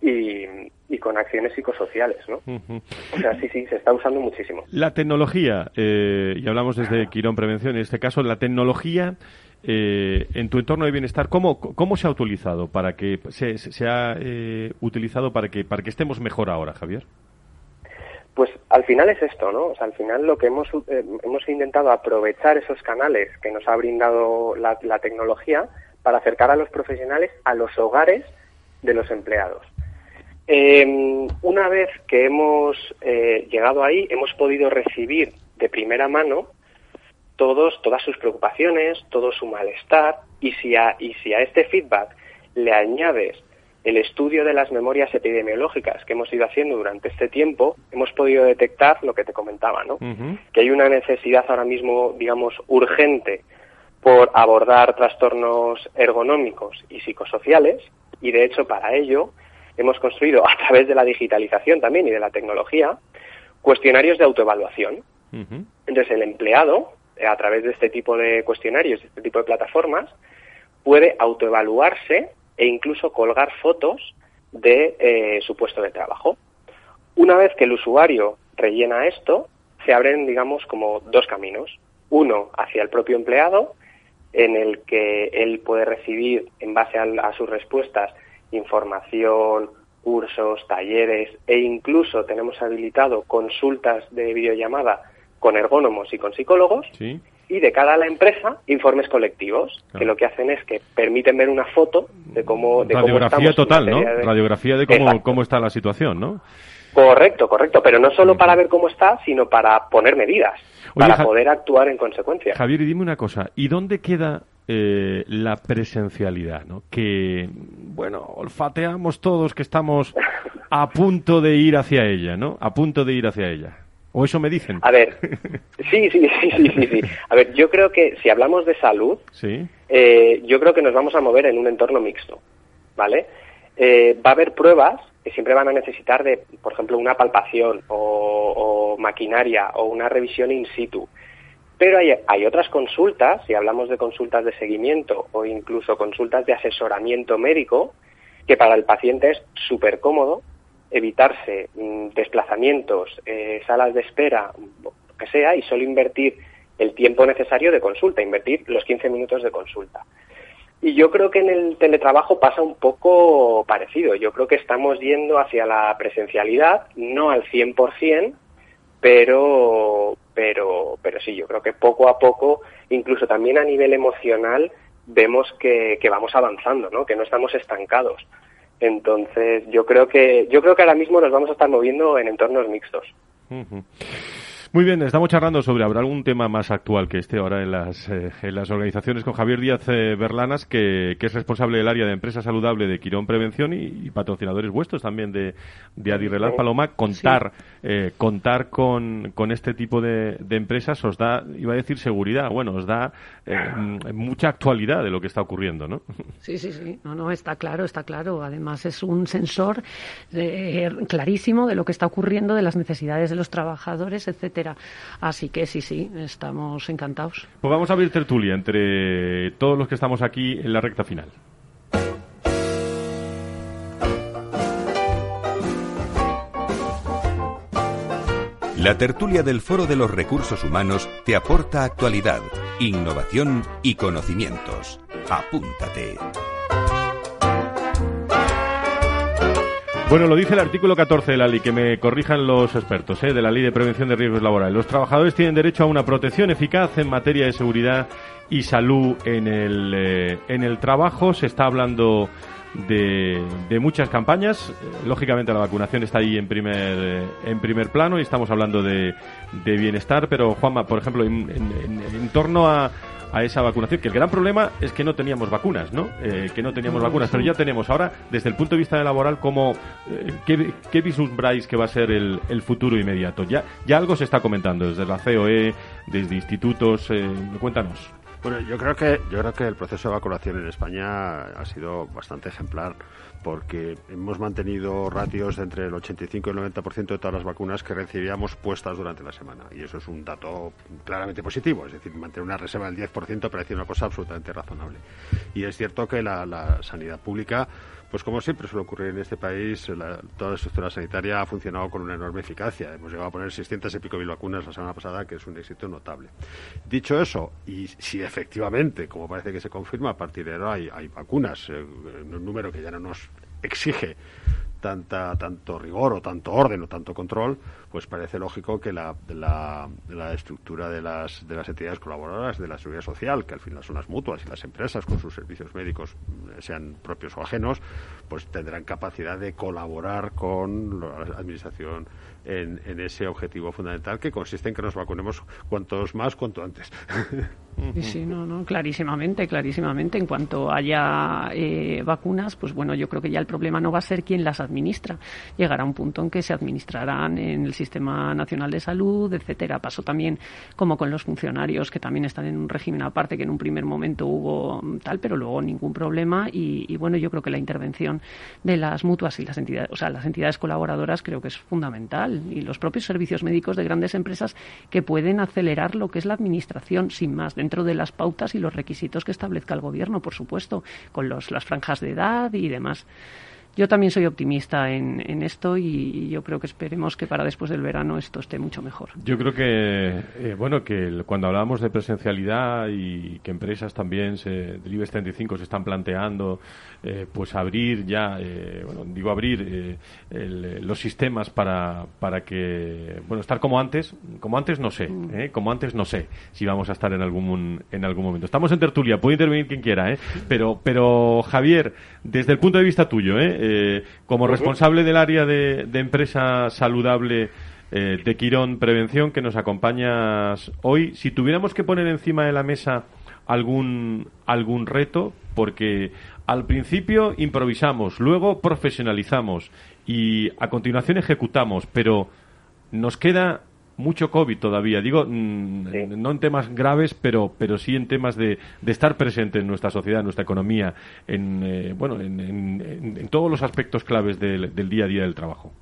y, con acciones psicosociales, ¿no? O sea, sí, sí, se está usando muchísimo. La tecnología, eh, y hablamos desde Quirón Prevención, en este caso, la tecnología eh, en tu entorno de bienestar, ¿cómo, cómo se ha utilizado para que se, se ha eh, utilizado para que para que estemos mejor ahora, Javier? Pues al final es esto, ¿no? O sea, al final lo que hemos, hemos intentado aprovechar esos canales que nos ha brindado la, la tecnología para acercar a los profesionales a los hogares de los empleados. Eh, una vez que hemos eh, llegado ahí, hemos podido recibir de primera mano todos, todas sus preocupaciones, todo su malestar, y si, a, y si a este feedback le añades el estudio de las memorias epidemiológicas que hemos ido haciendo durante este tiempo, hemos podido detectar lo que te comentaba, ¿no? Que hay una necesidad ahora mismo, digamos, urgente por abordar trastornos ergonómicos y psicosociales, y de hecho para ello hemos construido a través de la digitalización también y de la tecnología cuestionarios de autoevaluación. Entonces el empleado, eh, a través de este tipo de cuestionarios, de este tipo de plataformas, puede autoevaluarse e incluso colgar fotos de eh, su puesto de trabajo. Una vez que el usuario rellena esto, se abren, digamos, como dos caminos. Uno hacia el propio empleado, en el que él puede recibir, en base a sus respuestas, información, cursos, talleres e incluso tenemos habilitado consultas de videollamada con ergónomos y con psicólogos. Y de cada a la empresa, informes colectivos, que lo que hacen es que permiten ver una foto de cómo. De Radiografía total, ¿no? Radiografía de cómo, cómo está la situación, ¿no? Correcto, correcto, pero no solo para ver cómo está, sino para poner medidas, para poder actuar en consecuencia. Javier, y dime una cosa, ¿y dónde queda eh, la presencialidad, ¿no? Que, bueno, olfateamos todos que estamos a punto de ir hacia ella, ¿no? A punto de ir hacia ella. ¿O eso me dicen? A ver, sí, sí, sí, sí, sí. A ver, yo creo que si hablamos de salud, sí. Eh, yo creo que nos vamos a mover en un entorno mixto, ¿vale? Eh, va a haber pruebas que siempre van a necesitar de, por ejemplo, una palpación o maquinaria o una revisión in situ Pero hay, hay otras consultas, si hablamos de consultas de seguimiento o incluso consultas de asesoramiento médico, que para el paciente es súper cómodo evitarse mm, desplazamientos, eh, salas de espera, lo que sea, y solo invertir el tiempo necesario de consulta, invertir los 15 minutos de consulta. Y yo creo que en el teletrabajo pasa un poco parecido. Yo creo que estamos yendo hacia la presencialidad, no al 100%, pero, pero, pero sí, yo creo que poco a poco, incluso también a nivel emocional, vemos que, que vamos avanzando, ¿no? que no estamos estancados. Entonces, yo creo que yo creo que ahora mismo nos vamos a estar moviendo en entornos mixtos. Muy bien, estamos charlando sobre habrá algún tema más actual que esté ahora en las, eh, en las organizaciones con Javier Díaz eh, Berlanas, que, es responsable del área de empresa saludable de Quirón Prevención y, patrocinadores vuestros también de, de Paloma. Contar, eh, contar con, con, este tipo de, de, empresas os da, iba a decir seguridad, bueno, os da mucha actualidad de lo que está ocurriendo, ¿no? Sí, sí, sí, no, no, está claro, está claro. Además es un sensor clarísimo de lo que está ocurriendo, de las necesidades de los trabajadores, etcétera Así que sí, sí, estamos encantados. Pues vamos a abrir tertulia entre todos los que estamos aquí en la recta final. La tertulia del Foro de los Recursos Humanos te aporta actualidad, innovación y conocimientos. Apúntate. Bueno, lo dice el artículo 14 de la ley, que me corrijan los expertos ¿eh? de la Ley de Prevención de Riesgos Laborales. Los trabajadores tienen derecho a una protección eficaz en materia de seguridad y salud en el, eh, en el trabajo. Se está hablando de, de muchas campañas. Eh, lógicamente la vacunación está ahí en primer, eh, en primer plano y estamos hablando de, de bienestar. Pero, Juanma, por ejemplo, en, en torno a a esa vacunación, que el gran problema es que no teníamos vacunas, ¿no? Eh, que no teníamos vacunas, pero ya tenemos. Ahora, desde el punto de vista laboral, como eh, ¿qué, ¿qué, vislumbráis que va a ser el, el, futuro inmediato? Ya, ya algo se está comentando desde la COE, desde institutos. Eh, cuéntanos. Bueno, yo creo que yo creo que el proceso de vacunación en España ha sido bastante ejemplar porque hemos mantenido ratios entre el 85 y el 90% de todas las vacunas que recibíamos puestas durante la semana. Y eso es un dato claramente positivo. Es decir, mantener una reserva del 10% parece una cosa absolutamente razonable. Y es cierto que la, la sanidad pública pues como siempre suele ocurrir en este país, toda la estructura sanitaria ha funcionado con una enorme eficacia. Hemos llegado a poner 600 y pico mil vacunas la semana pasada, que es un éxito notable. Dicho eso, y si efectivamente, como parece que se confirma, a partir de ahora hay, vacunas, eh, un número que ya no nos exige tanta, tanto rigor o tanto orden o tanto control, pues parece lógico que la, la, estructura de las, de las entidades colaboradoras de la seguridad social, que al final son las mutuas y las empresas con sus servicios médicos, eh, sean propios o ajenos, pues tendrán capacidad de colaborar con la administración en, ese objetivo fundamental que consiste en que nos vacunemos cuantos más, cuanto antes. Sí, no, no, clarísimamente, clarísimamente. En cuanto haya eh, vacunas, pues bueno, yo creo que ya el problema no va a ser quién las administra. Llegará un punto en que se administrarán en el Sistema Nacional de Salud, etcétera. Pasó también como con los funcionarios que también están en un régimen aparte, que en un primer momento hubo tal, pero luego ningún problema. Y, y bueno, yo creo que la intervención de las mutuas y las entidades, o sea, las entidades colaboradoras creo que es fundamental. Y los propios servicios médicos de grandes empresas que pueden acelerar lo que es la administración sin más dentro de las pautas y los requisitos que establezca el Gobierno, por supuesto, con los, las franjas de edad y demás. Yo también soy optimista en, en esto y, yo creo que esperemos que para después del verano esto esté mucho mejor. Yo creo que, eh, bueno, que cuando hablábamos de presencialidad y que empresas también, se, del IBEX 35, se están planteando eh, pues abrir ya, eh, bueno, digo abrir los sistemas para, para que, bueno, estar como antes, como antes no sé, mm. como antes no sé si vamos a estar en algún, en algún momento. Estamos en tertulia, puede intervenir quien quiera, pero, pero Javier, desde el punto de vista tuyo, ¿eh? Eh, como responsable del área de, empresa saludable eh, de Quirón Prevención que nos acompañas hoy, si tuviéramos que poner encima de la mesa algún, algún reto, porque al principio improvisamos, luego profesionalizamos y a continuación ejecutamos, pero nos queda mucho COVID todavía. Digo, mm, no en temas graves, pero, pero sí en temas de, de estar presente en nuestra sociedad, en nuestra economía, en, eh, bueno, en, en, todos los aspectos claves del, del, día a día del trabajo.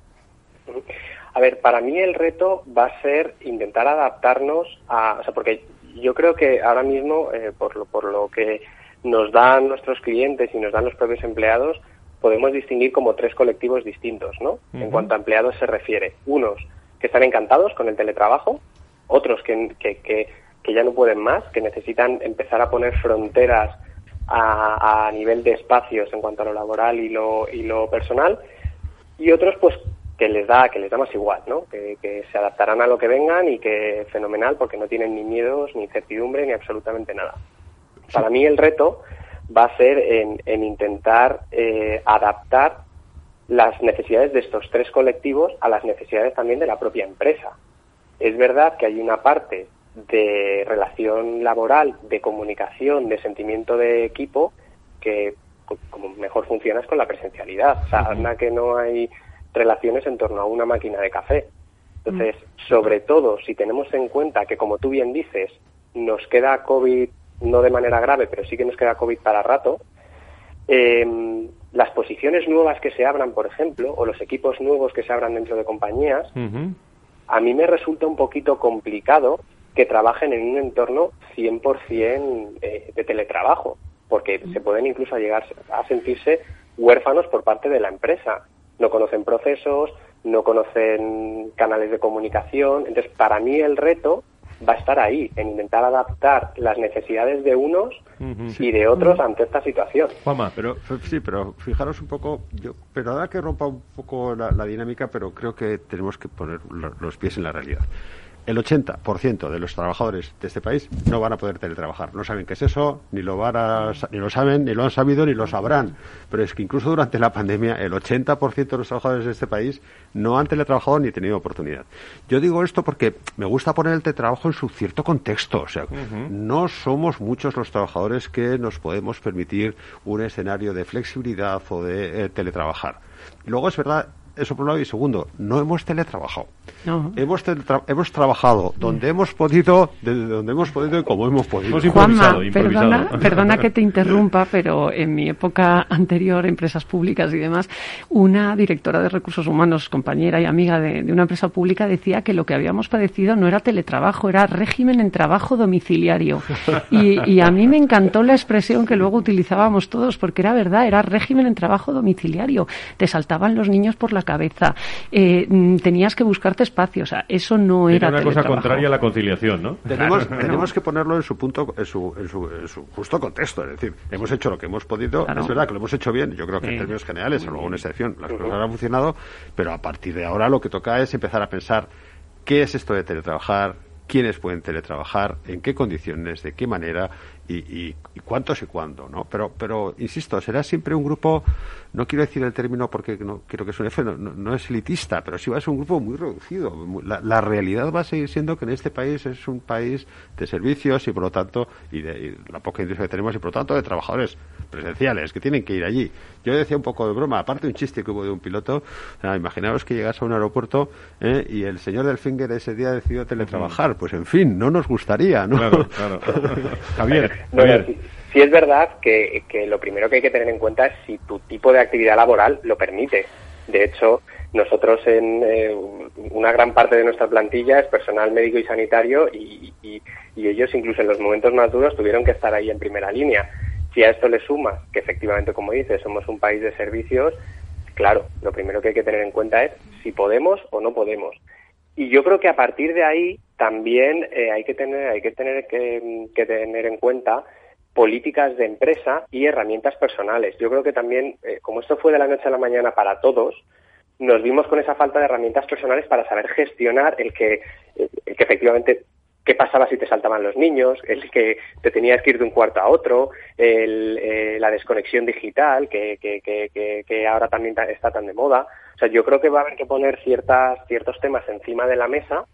A ver, para mí el reto va a ser intentar adaptarnos a, o sea, porque yo creo que ahora mismo, eh, por, lo, por lo que nos dan nuestros clientes y nos dan los propios empleados, podemos distinguir como tres colectivos distintos, ¿no? En cuanto a empleados se refiere. Unos que están encantados con el teletrabajo, otros que, que, que, ya no pueden más, que necesitan empezar a poner fronteras a, a, nivel de espacios en cuanto a lo laboral y lo, y lo personal, y otros pues que les da que les da más igual, ¿no? Que, que, se adaptarán a lo que vengan y que fenomenal porque no tienen ni miedos, ni incertidumbre, ni absolutamente nada. Para mí el reto va a ser en, intentar eh, adaptar las necesidades de estos tres colectivos a las necesidades también de la propia empresa. Es verdad que hay una parte de relación laboral, de comunicación, de sentimiento de equipo que como mejor funciona es con la presencialidad. O sea, anda que no hay relaciones en torno a una máquina de café. Entonces, sobre todo, si tenemos en cuenta que, como tú bien dices, nos queda COVID no de manera grave, pero sí que nos queda COVID para rato, eh, las posiciones nuevas que se abran, por ejemplo, o los equipos nuevos que se abran dentro de compañías, a mí me resulta un poquito complicado que trabajen en un entorno 100% eh, de teletrabajo, porque se pueden incluso llegar a sentirse huérfanos por parte de la empresa. No conocen procesos, no conocen canales de comunicación. Entonces, para mí el reto va a estar ahí, en intentar adaptar las necesidades de unos y de otros ante esta situación. Juanma, pero sí, pero fijaros un poco, yo, pero ahora que rompa un poco la, la dinámica, pero creo que tenemos que poner los pies en la realidad el 80% de los trabajadores de este país no van a poder teletrabajar. No saben qué es eso, ni lo, van a, ni lo saben, ni lo han sabido, ni lo sabrán. Pero es que incluso durante la pandemia el 80% de los trabajadores de este país no han teletrabajado ni tenido oportunidad. Yo digo esto porque me gusta poner el teletrabajo en su cierto contexto. O sea, no somos muchos los trabajadores que nos podemos permitir un escenario de flexibilidad o de eh, teletrabajar. Luego es verdad eso por un lado. Y segundo, no hemos teletrabajado. Hemos, hemos trabajado donde hemos podido, desde donde hemos podido y como hemos podido. Juanma, perdona, perdona que te interrumpa, pero en mi época anterior, empresas públicas y demás, una directora de recursos humanos, compañera y amiga de, una empresa pública, decía que lo que habíamos padecido no era teletrabajo, era régimen en trabajo domiciliario. Y, y a mí me encantó la expresión que luego utilizábamos todos, porque era verdad, era régimen en trabajo domiciliario. Te saltaban los niños por la cabeza, eh, mm, tenías que buscarte espacio, o sea, eso no era, era una cosa contraria a la conciliación, ¿no? Tenemos, tenemos que ponerlo en su punto, en su, en su, justo contexto, es decir, hemos hecho lo que hemos podido, es verdad que lo hemos hecho bien, yo creo que en términos generales, salvo una excepción, las cosas han funcionado, pero a partir de ahora lo que toca es empezar a pensar qué es esto de teletrabajar, quiénes pueden teletrabajar, en qué condiciones, de qué manera y, y, y cuántos y cuándo, ¿no? Pero, pero, insisto, será siempre un grupo no quiero decir el término porque no quiero que suene feo, no, no, es elitista, pero sí va a ser un grupo muy reducido. La, realidad va a seguir siendo que en este país es un país de servicios y por lo tanto, y de la poca industria que tenemos y por lo tanto de trabajadores presenciales que tienen que ir allí. Yo decía un poco de broma, aparte un chiste que hubo de un piloto, imaginaos que llegas a un aeropuerto eh, y el señor del Finger ese día decidió teletrabajar. Pues en fin, no nos gustaría, ¿no? Claro, claro. Javier, Javier sí es verdad que, lo primero que hay que tener en cuenta es si tu tipo de actividad laboral lo permite. De hecho, nosotros en eh, una gran parte de nuestra plantilla es personal médico y sanitario y, ellos incluso en los momentos más duros tuvieron que estar ahí en primera línea. Si a esto le suma que efectivamente, como dices, somos un país de servicios, claro, lo primero que hay que tener en cuenta es si podemos o no podemos. Y yo creo que a partir de ahí también eh, hay que tener, hay que tener que tener en cuenta políticas de empresa y herramientas personales. Yo creo que también, eh, como esto fue de la noche a la mañana para todos, nos vimos con esa falta de herramientas personales para saber gestionar el que, el que efectivamente qué pasaba si te saltaban los niños, el que te tenías que ir de un cuarto a otro, el, eh, la desconexión digital que, que, que, que, ahora también está tan de moda. O sea, yo creo que va a haber que poner ciertas, ciertos temas encima de la mesa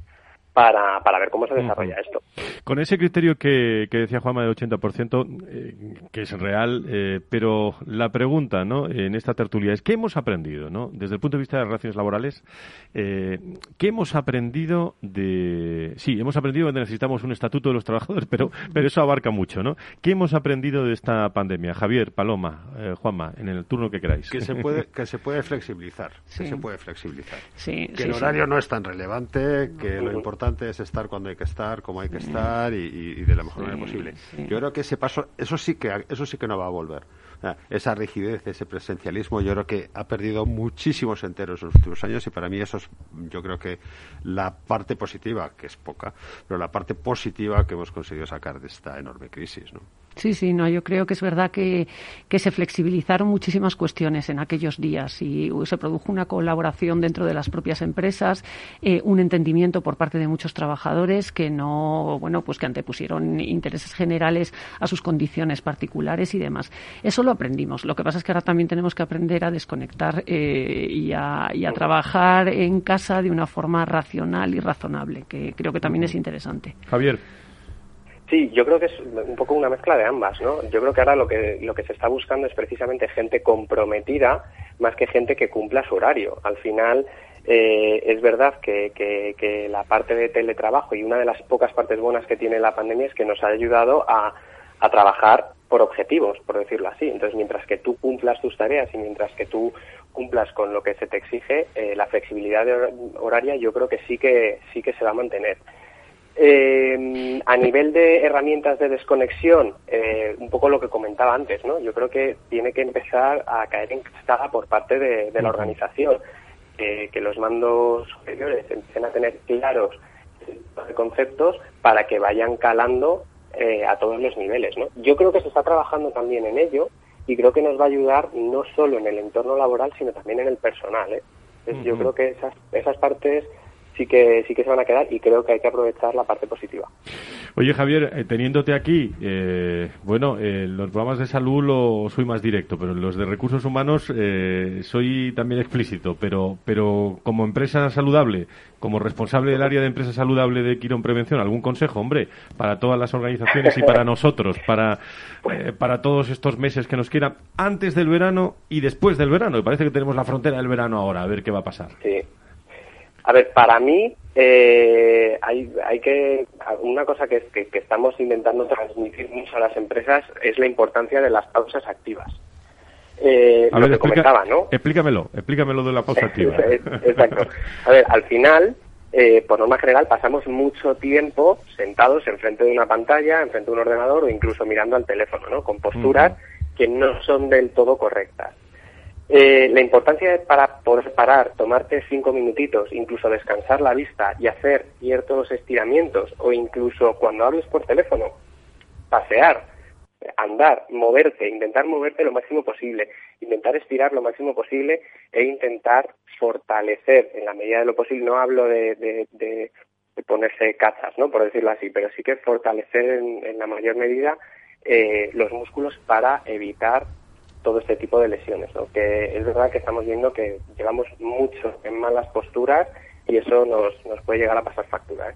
para, para ver cómo se desarrolla esto. Con ese criterio que, que decía Juanma del 80%, eh, que es real, eh, pero la pregunta ¿no? en esta tertulia es, ¿qué hemos aprendido? ¿no? Desde el punto de vista de las relaciones laborales, eh, ¿qué hemos aprendido de...? Sí, hemos aprendido que necesitamos un estatuto de los trabajadores, pero, pero eso abarca mucho, ¿no? ¿Qué hemos aprendido de esta pandemia? Javier, Paloma, Juanma, en el turno que queráis. Que se puede, que se puede flexibilizar, que se puede flexibilizar. Sí, que el horario no es tan relevante, que lo importante importante es estar cuando hay que estar, como hay que estar y, de la mejor manera posible. Yo creo que ese paso, eso sí que, eso sí que no va a volver. esa rigidez, ese presencialismo, yo creo que ha perdido muchísimos enteros en los últimos años y para mí eso es, yo creo que la parte positiva, que es poca, pero la parte positiva que hemos conseguido sacar de esta enorme crisis, ¿no? Sí, sí, no, yo creo que es verdad que, que, se flexibilizaron muchísimas cuestiones en aquellos días y se produjo una colaboración dentro de las propias empresas, eh, un entendimiento por parte de muchos trabajadores que no, bueno, pues que antepusieron intereses generales a sus condiciones particulares y demás. Eso lo aprendimos. Lo que pasa es que ahora también tenemos que aprender a desconectar eh, y, a, y, a, trabajar en casa de una forma racional y razonable, que creo que también es interesante. Javier. Sí, yo creo que es un poco una mezcla de ambas, ¿no? Yo creo que ahora lo que, lo que se está buscando es precisamente gente comprometida más que gente que cumpla su horario. Al final, eh, es verdad que, que, la parte de teletrabajo y una de las pocas partes buenas que tiene la pandemia es que nos ha ayudado a, a trabajar por objetivos, por decirlo así. Entonces, mientras que tú cumplas tus tareas y mientras que tú cumplas con lo que se te exige, eh, la flexibilidad horaria yo creo que sí que sí que se va a mantener. Eh, a nivel de herramientas de desconexión, eh, un poco lo que comentaba antes, ¿no? Yo creo que tiene que empezar a caer en cascada por parte de, la organización, que los mandos superiores empiecen a tener claros conceptos para que vayan calando eh, a todos los niveles, ¿no? Yo creo que se está trabajando también en ello y creo que nos va a ayudar no solo en el entorno laboral, sino también en el personal, ¿eh? Yo creo que esas, esas partes sí que sí que se van a quedar y creo que hay que aprovechar la parte positiva. Oye Javier, eh, teniéndote aquí, eh, bueno, en los programas de salud lo soy más directo, pero en los de recursos humanos eh, soy también explícito, pero pero como empresa saludable, como responsable del área de empresa saludable de Quirón Prevención, algún consejo, hombre, para todas las organizaciones y para nosotros, para para todos estos meses que nos quedan antes del verano y después del verano. Me parece que tenemos la frontera del verano ahora, a ver qué va a pasar. Sí. A ver, para mí eh, hay, hay que una cosa que, que, que, estamos intentando transmitir mucho a las empresas es la importancia de las pausas activas. Eh, lo que comentaba, ¿no? Explícamelo, explícamelo de la pausa activa. Exacto. A ver, al final, eh, por norma general, pasamos mucho tiempo sentados enfrente de una pantalla, enfrente de un ordenador o incluso mirando al teléfono, ¿no? Con posturas que no son del todo correctas. Eh, la importancia de para poder parar, tomarte cinco minutitos, incluso descansar la vista y hacer ciertos estiramientos o incluso cuando hables por teléfono, pasear, andar, moverte, intentar moverte lo máximo posible, intentar estirar lo máximo posible e intentar fortalecer en la medida de lo posible, no hablo de, ponerse cachas, ¿no? por decirlo así, pero sí que fortalecer en, la mayor medida eh, los músculos para evitar todo este tipo de lesiones, ¿no? que es verdad que estamos viendo que llevamos mucho en malas posturas y eso nos, nos puede llegar a pasar factura. ¿eh?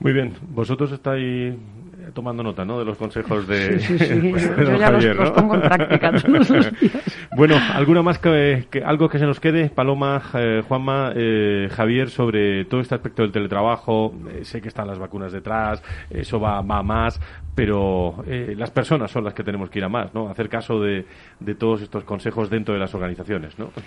Muy bien, vosotros estáis tomando nota, ¿no? De los consejos de, sí, sí, sí. Yo ya los, pongo en práctica todos los días. Bueno, ¿alguna más que, algo que se nos quede, Paloma, eh, Juanma, eh, Javier, sobre todo este aspecto del teletrabajo? Eh, sé que están las vacunas detrás, eso va, va más, pero las personas son las que tenemos que ir a más, ¿no? Hacer caso de, de todos estos consejos dentro de las organizaciones, ¿no?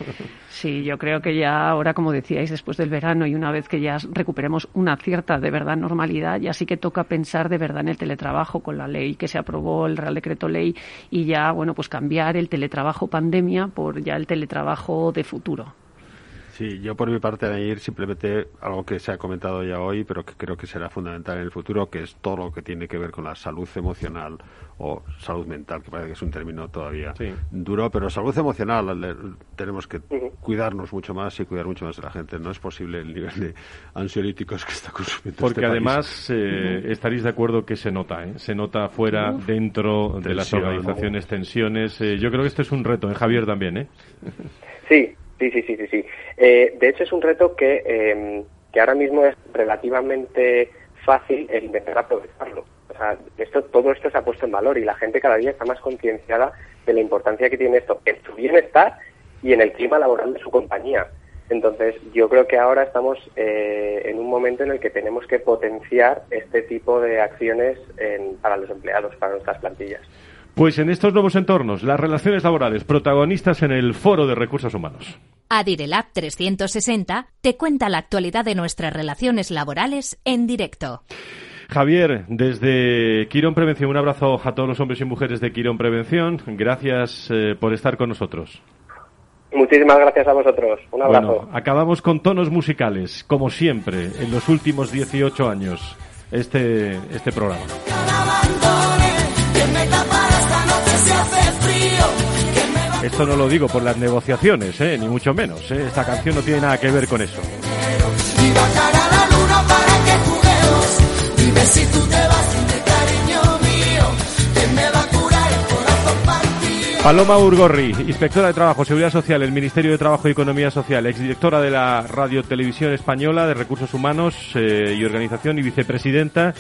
Sí, yo creo que ya ahora, como decíais, después del verano y una vez que ya recuperemos una cierta de verdad normalidad, ya sí que toca pensar de verdad en el teletrabajo con la ley que se aprobó, el Real Decreto Ley, y ya, bueno, pues cambiar el teletrabajo pandemia por ya el teletrabajo de futuro. Sí, yo por mi parte ir simplemente algo que se ha comentado ya hoy, pero que creo que será fundamental en el futuro, que es todo lo que tiene que ver con la salud emocional o salud mental, que parece que es un término todavía duro, pero salud emocional tenemos que cuidarnos mucho más y cuidar mucho más de la gente. No es posible el nivel de ansiolíticos que está consumiendo. Porque este además eh, estaréis de acuerdo que se nota, ¿eh? se nota fuera, dentro de las organizaciones, tensiones. Eh, yo creo que este es un reto, en Javier también, ¿eh? Sí, Sí, sí, sí, sí. sí. Eh, de hecho, es un reto que, eh, que ahora mismo es relativamente fácil el intentar aprovecharlo. O sea, esto, todo esto se ha puesto en valor y la gente cada día está más concienciada de la importancia que tiene esto en su bienestar y en el clima laboral de su compañía. Entonces, yo creo que ahora estamos eh, en un momento en el que tenemos que potenciar este tipo de acciones en, para los empleados, para nuestras plantillas. Pues en estos nuevos entornos, las relaciones laborales, protagonistas en el Foro de Recursos Humanos. Adirelab 360 te cuenta la actualidad de nuestras relaciones laborales en directo. Javier, desde Quirón Prevención, un abrazo a todos los hombres y mujeres de Quirón Prevención. Gracias eh, por estar con nosotros. Muchísimas gracias a vosotros. Un abrazo. Bueno, acabamos con tonos musicales, como siempre, en los últimos 18 años, este, este programa. Esto no lo digo por las negociaciones, ¿eh? ni mucho menos. ¿eh? Esta canción no tiene nada que ver con eso. Paloma Urgorri, inspectora de Trabajo, Seguridad Social, el Ministerio de Trabajo y Economía Social, exdirectora de la Radio Televisión Española de Recursos Humanos eh, y Organización y vicepresidenta.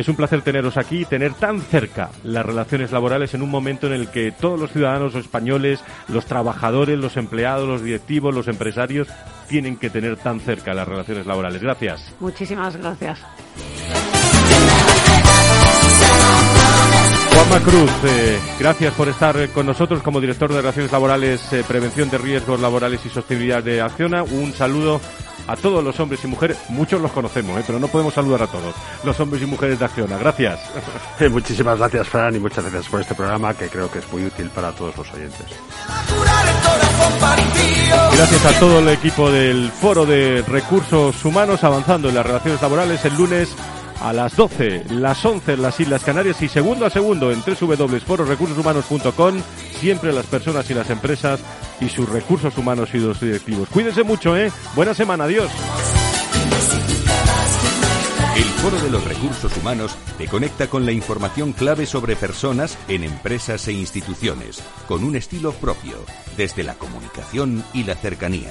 Es un placer teneros aquí y tener tan cerca las relaciones laborales en un momento en el que todos los ciudadanos españoles, los trabajadores, los empleados, los directivos, los empresarios, tienen que tener tan cerca las relaciones laborales. Gracias. Muchísimas gracias. Juanma Cruz, eh, gracias por estar con nosotros como director de Relaciones Laborales, eh, Prevención de Riesgos Laborales y Sostenibilidad de Acciona. Un saludo a todos los hombres y mujeres, muchos los conocemos, eh, pero no podemos saludar a todos, los hombres y mujeres de Acciona. Gracias. muchísimas gracias, Fran, y muchas gracias por este programa que creo que es muy útil para todos los oyentes. Gracias a todo el equipo del Foro de Recursos Humanos avanzando en las relaciones laborales el lunes a las 12, las 11 en las Islas Canarias y segundo a segundo en www.fororecursoshumanos.com, siempre las personas y las empresas y sus recursos humanos y los directivos. Cuídense mucho, ¿eh? Buena semana, adiós. El Foro de los Recursos Humanos te conecta con la información clave sobre personas en empresas e instituciones, con un estilo propio, desde la comunicación y la cercanía.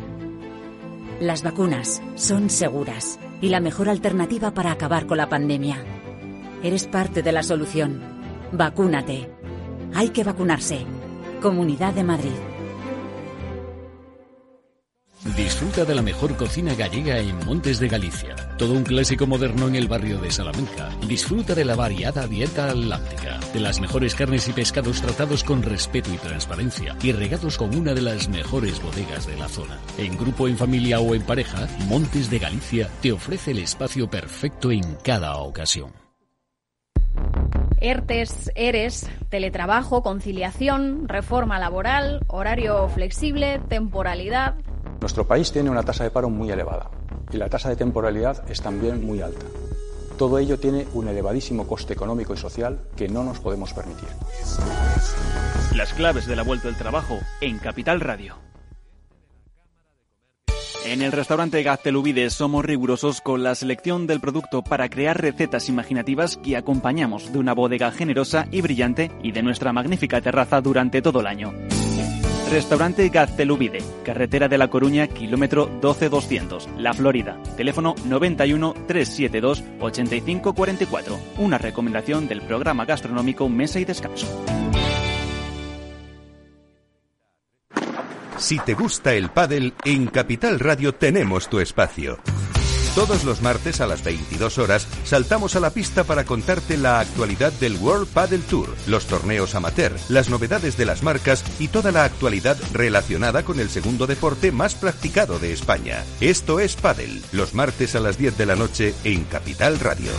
las vacunas son seguras y la mejor alternativa para acabar con la pandemia. Eres parte de la solución. Vacúnate. Hay que vacunarse. Comunidad de Madrid. Disfruta de la mejor cocina gallega en Montes de Galicia. Todo un clásico moderno en el barrio de Salamanca. Disfruta de la variada dieta atlántica, de las mejores carnes y pescados tratados con respeto y transparencia y regados con una de las mejores bodegas de la zona. En grupo, en familia o en pareja, Montes de Galicia te ofrece el espacio perfecto en cada ocasión. ERTES, ERES, teletrabajo, conciliación, reforma laboral, horario flexible, temporalidad. Nuestro país tiene una tasa de paro muy elevada y la tasa de temporalidad es también muy alta. Todo ello tiene un elevadísimo coste económico y social que no nos podemos permitir. Las claves de la vuelta del trabajo en Capital Radio. En el restaurante Gaztelubides somos rigurosos con la selección del producto para crear recetas imaginativas que acompañamos de una bodega generosa y brillante y de nuestra magnífica terraza durante todo el año. Restaurante Gaztelubide, carretera de La Coruña, kilómetro 12200, La Florida. Teléfono 91 372 8544. Una recomendación del programa gastronómico Mesa y Descanso. Si te gusta el pádel, en Capital Radio tenemos tu espacio. Todos los martes a las 22 horas saltamos a la pista para contarte la actualidad del World Paddle Tour, los torneos amateur, las novedades de las marcas y toda la actualidad relacionada con el segundo deporte más practicado de España. Esto es Paddle, los martes a las 10 de la noche en Capital Radio.